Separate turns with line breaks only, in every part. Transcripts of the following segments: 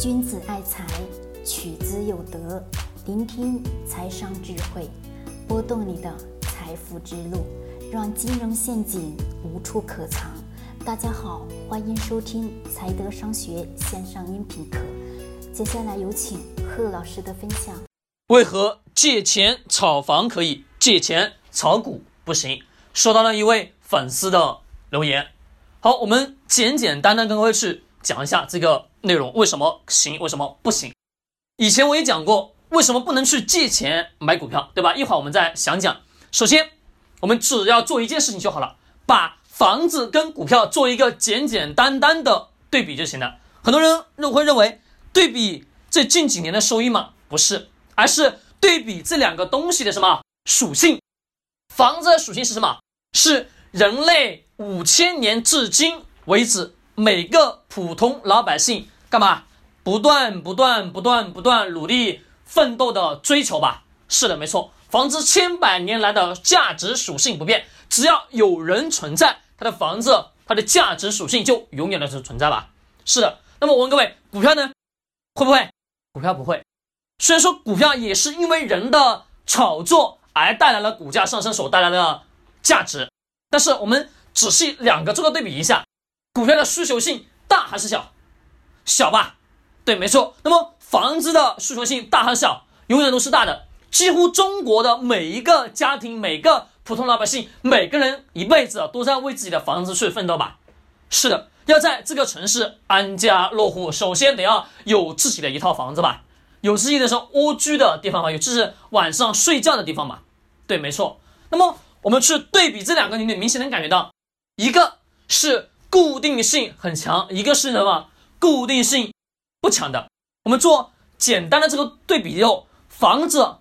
君子爱财，取之有德。聆听财商智慧，拨动你的财富之路，让金融陷阱无处可藏。大家好，欢迎收听财德商学线上音频课。接下来有请贺老师的分享。
为何借钱炒房可以，借钱炒股不行？收到了一位粉丝的留言。好，我们简简单单跟各位去讲一下这个。内容为什么行？为什么不行？以前我也讲过，为什么不能去借钱买股票，对吧？一会儿我们再详讲。首先，我们只要做一件事情就好了，把房子跟股票做一个简简单单的对比就行了。很多人认会认为对比这近几年的收益吗？不是，而是对比这两个东西的什么属性？房子的属性是什么？是人类五千年至今为止每个普通老百姓。干嘛？不断、不断、不断、不断努力奋斗的追求吧。是的，没错。房子千百年来的价值属性不变，只要有人存在，它的房子它的价值属性就永远的是存在吧。是的。那么我问各位，股票呢？会不会？股票不会。虽然说股票也是因为人的炒作而带来了股价上升所带来的价值，但是我们仔细两个做个对比一下，股票的需求性大还是小？小吧，对，没错。那么房子的需求性大还是小？永远都是大的。几乎中国的每一个家庭、每个普通老百姓、每个人一辈子都在为自己的房子去奋斗吧。是的，要在这个城市安家落户，首先得要有自己的一套房子吧，有自己的说蜗居的地方吧，有就是晚上睡觉的地方嘛。对，没错。那么我们去对比这两个，你明显能感觉到，一个是固定性很强，一个是什么？固定性不强的，我们做简单的这个对比以后，房子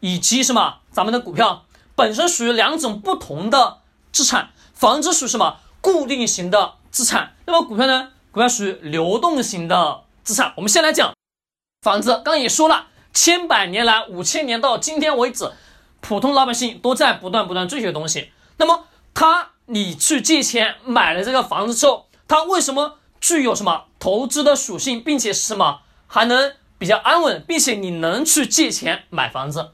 以及什么咱们的股票本身属于两种不同的资产，房子属于什么固定型的资产，那么股票呢？股票属于流动型的资产。我们先来讲房子，刚刚也说了，千百年来，五千年到今天为止，普通老百姓都在不断不断追求东西。那么他，你去借钱买了这个房子之后，他为什么？具有什么投资的属性，并且是什么还能比较安稳，并且你能去借钱买房子，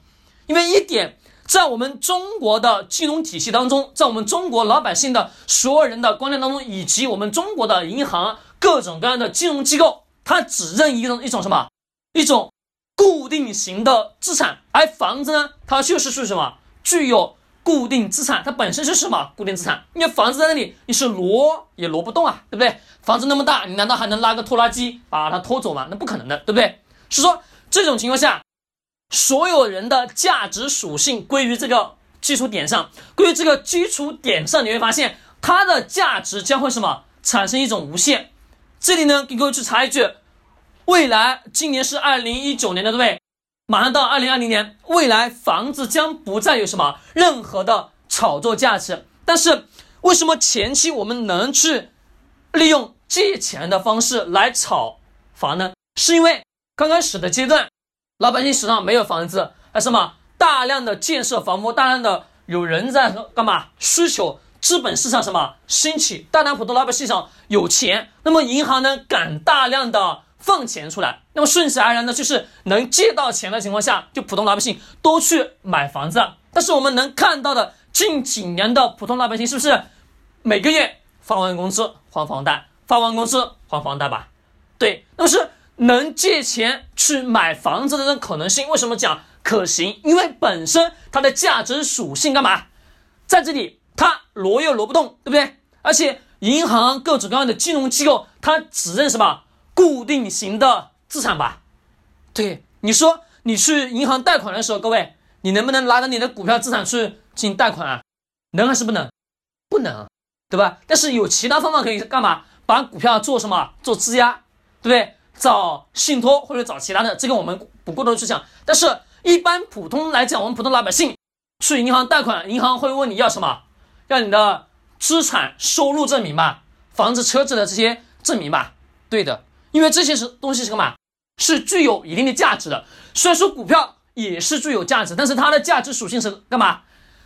因为一点，在我们中国的金融体系当中，在我们中国老百姓的所有人的观念当中，以及我们中国的银行各种各样的金融机构，它只认一种一种什么一种固定型的资产，而房子呢，它就是属于什么具有。固定资产它本身是什么？固定资产，因为房子在那里，你是挪也挪不动啊，对不对？房子那么大，你难道还能拉个拖拉机把它拖走吗？那不可能的，对不对？是说这种情况下，所有人的价值属性归于这个基础点上，归于这个基础点上，你会发现它的价值将会什么产生一种无限。这里呢，给各位去查一句，未来今年是二零一九年的，对不对？马上到二零二零年，未来房子将不再有什么任何的炒作价值。但是，为什么前期我们能去利用借钱的方式来炒房呢？是因为刚开始的阶段，老百姓手上没有房子，还什么大量的建设房屋，大量的有人在干嘛？需求资本市场什么兴起，大量普通老百姓上有钱，那么银行呢敢大量的。放钱出来，那么顺势而然呢就是能借到钱的情况下，就普通老百姓都去买房子。但是我们能看到的近几年的普通老百姓是不是每个月发完工资还房贷，发完工资还房贷吧？对，那么是能借钱去买房子的这种可能性，为什么讲可行？因为本身它的价值属性干嘛，在这里它挪又挪不动，对不对？而且银行各种各样的金融机构，它只认什么？固定型的资产吧，对你说，你去银行贷款的时候，各位，你能不能拿着你的股票资产去进行贷款啊？能还是不能？不能，对吧？但是有其他方法可以干嘛？把股票做什么？做质押，对不对？找信托或者找其他的，这个我们不过多去讲。但是，一般普通来讲，我们普通老百姓去银行贷款，银行会问你要什么？要你的资产收入证明吧，房子、车子的这些证明吧？对的。因为这些是东西是干嘛？是具有一定的价值的。虽然说股票也是具有价值，但是它的价值属性是干嘛？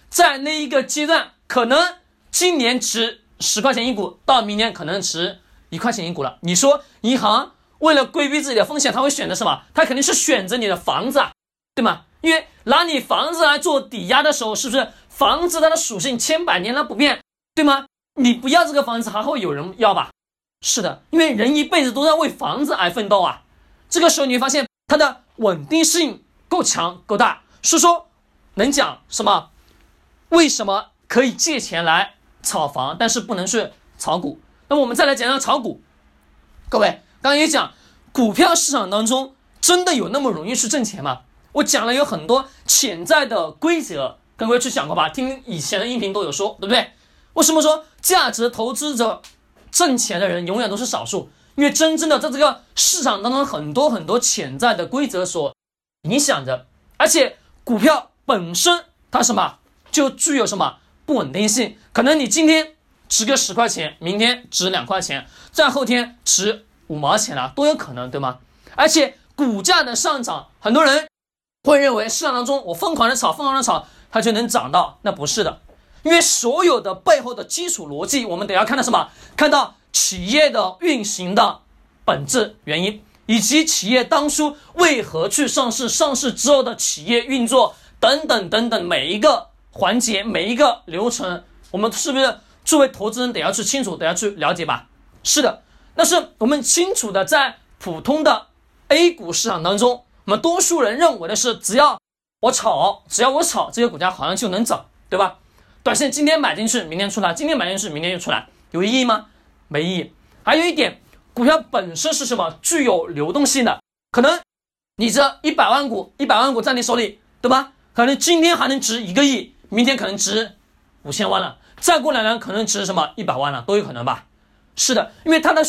在那一个阶段，可能今年值十块钱一股，到明年可能值一块钱一股了。你说银行为了规避自己的风险，他会选择什么？他肯定是选择你的房子，啊，对吗？因为拿你房子来做抵押的时候，是不是房子它的属性千百年来不变，对吗？你不要这个房子，还会有人要吧？是的，因为人一辈子都在为房子而奋斗啊。这个时候你会发现它的稳定性够强够大，所以说能讲什么？为什么可以借钱来炒房，但是不能去炒股？那么我们再来讲讲炒股。各位刚刚也讲，股票市场当中真的有那么容易去挣钱吗？我讲了有很多潜在的规则，各位去讲过吧？听以前的音频都有说，对不对？为什么说价值投资者挣钱的人永远都是少数？因为真正的在这个市场当中，很多很多潜在的规则所影响着，而且股票本身它什么就具有什么不稳定性，可能你今天值个十块钱，明天值两块钱，再后天值五毛钱了，都有可能，对吗？而且股价的上涨，很多人会认为市场当中我疯狂的炒，疯狂的炒，它就能涨到，那不是的，因为所有的背后的基础逻辑，我们得要看到什么？看到。企业的运行的本质原因，以及企业当初为何去上市，上市之后的企业运作等等等等每一个环节、每一个流程，我们是不是作为投资人得要去清楚，得要去了解吧？是的，那是我们清楚的，在普通的 A 股市场当中，我们多数人认为的是，只要我炒，只要我炒，这些股价好像就能涨，对吧？短线今天买进去，明天出来，今天买进去，明天又出来，有意义吗？没意义。还有一点，股票本身是什么？具有流动性的。可能你这一百万股，一百万股在你手里，对吧？可能今天还能值一个亿，明天可能值五千万了，再过两年可能值什么一百万了，都有可能吧？是的，因为它的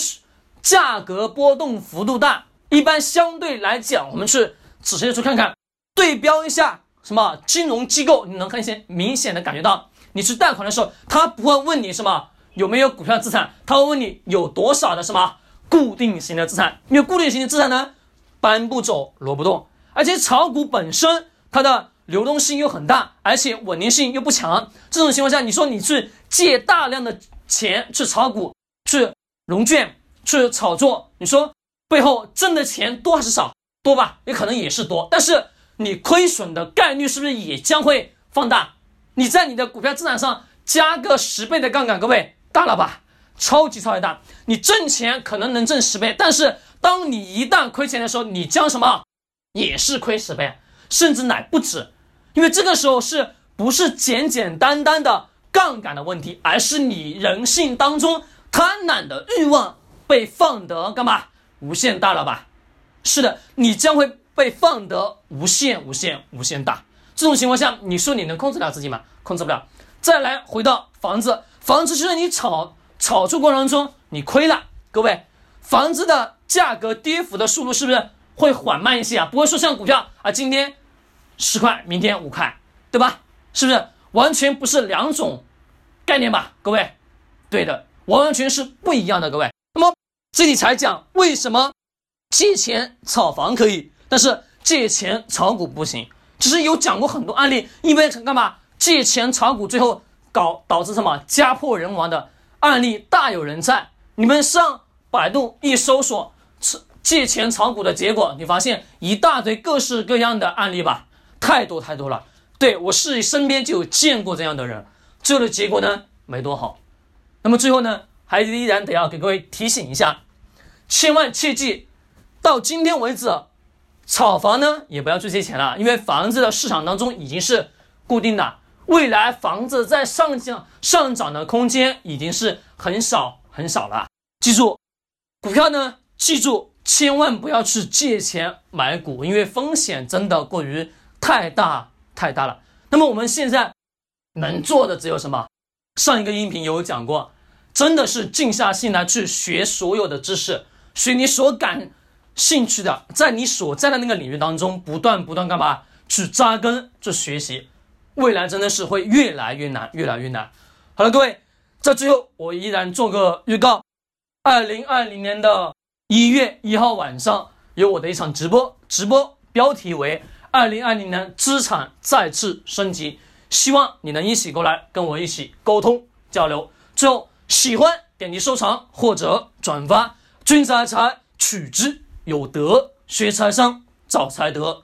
价格波动幅度大。一般相对来讲，我们去仔细去看看，对标一下什么金融机构，你能看见明显的感觉到，你去贷款的时候，他不会问你什么。有没有股票资产？他会问你有多少的什么固定型的资产？因为固定型的资产呢，搬不走，挪不动，而且炒股本身它的流动性又很大，而且稳定性又不强。这种情况下，你说你去借大量的钱去炒股、去融券、去炒作，你说背后挣的钱多还是少？多吧，也可能也是多，但是你亏损的概率是不是也将会放大？你在你的股票资产上加个十倍的杠杆，各位。大了吧，超级超级大！你挣钱可能能挣十倍，但是当你一旦亏钱的时候，你将什么也是亏十倍，甚至乃不止。因为这个时候是不是简简单单的杠杆的问题，而是你人性当中贪婪的欲望被放得干嘛无限大了吧？是的，你将会被放得无限无限无限大。这种情况下，你说你能控制了自己吗？控制不了。再来回到房子。房子就是你炒炒作过程中你亏了，各位，房子的价格跌幅的速度是不是会缓慢一些啊？不会说像股票啊，今天十块，明天五块，对吧？是不是完全不是两种概念吧？各位，对的，完完全是不一样的。各位，那么这里才讲为什么借钱炒房可以，但是借钱炒股不行。其实有讲过很多案例，因为干嘛借钱炒股最后。搞导致什么家破人亡的案例大有人在。你们上百度一搜索借钱炒股的结果，你发现一大堆各式各样的案例吧？太多太多了。对我是身边就有见过这样的人，最后的结果呢没多好。那么最后呢，还依然得要给各位提醒一下，千万切记，到今天为止，炒房呢也不要去借钱了，因为房子的市场当中已经是固定的。未来房子在上涨上涨的空间已经是很少很少了。记住，股票呢，记住千万不要去借钱买股，因为风险真的过于太大太大了。那么我们现在能做的只有什么？上一个音频有讲过，真的是静下心来去学所有的知识，学你所感兴趣的，在你所在的那个领域当中不断不断干嘛？去扎根去学习。未来真的是会越来越难，越来越难。好了，各位，在最后我依然做个预告：二零二零年的一月一号晚上有我的一场直播，直播标题为“二零二零年资产再次升级”，希望你能一起过来跟我一起沟通交流。最后，喜欢点击收藏或者转发，君子爱财，取之有德，学财商找财德。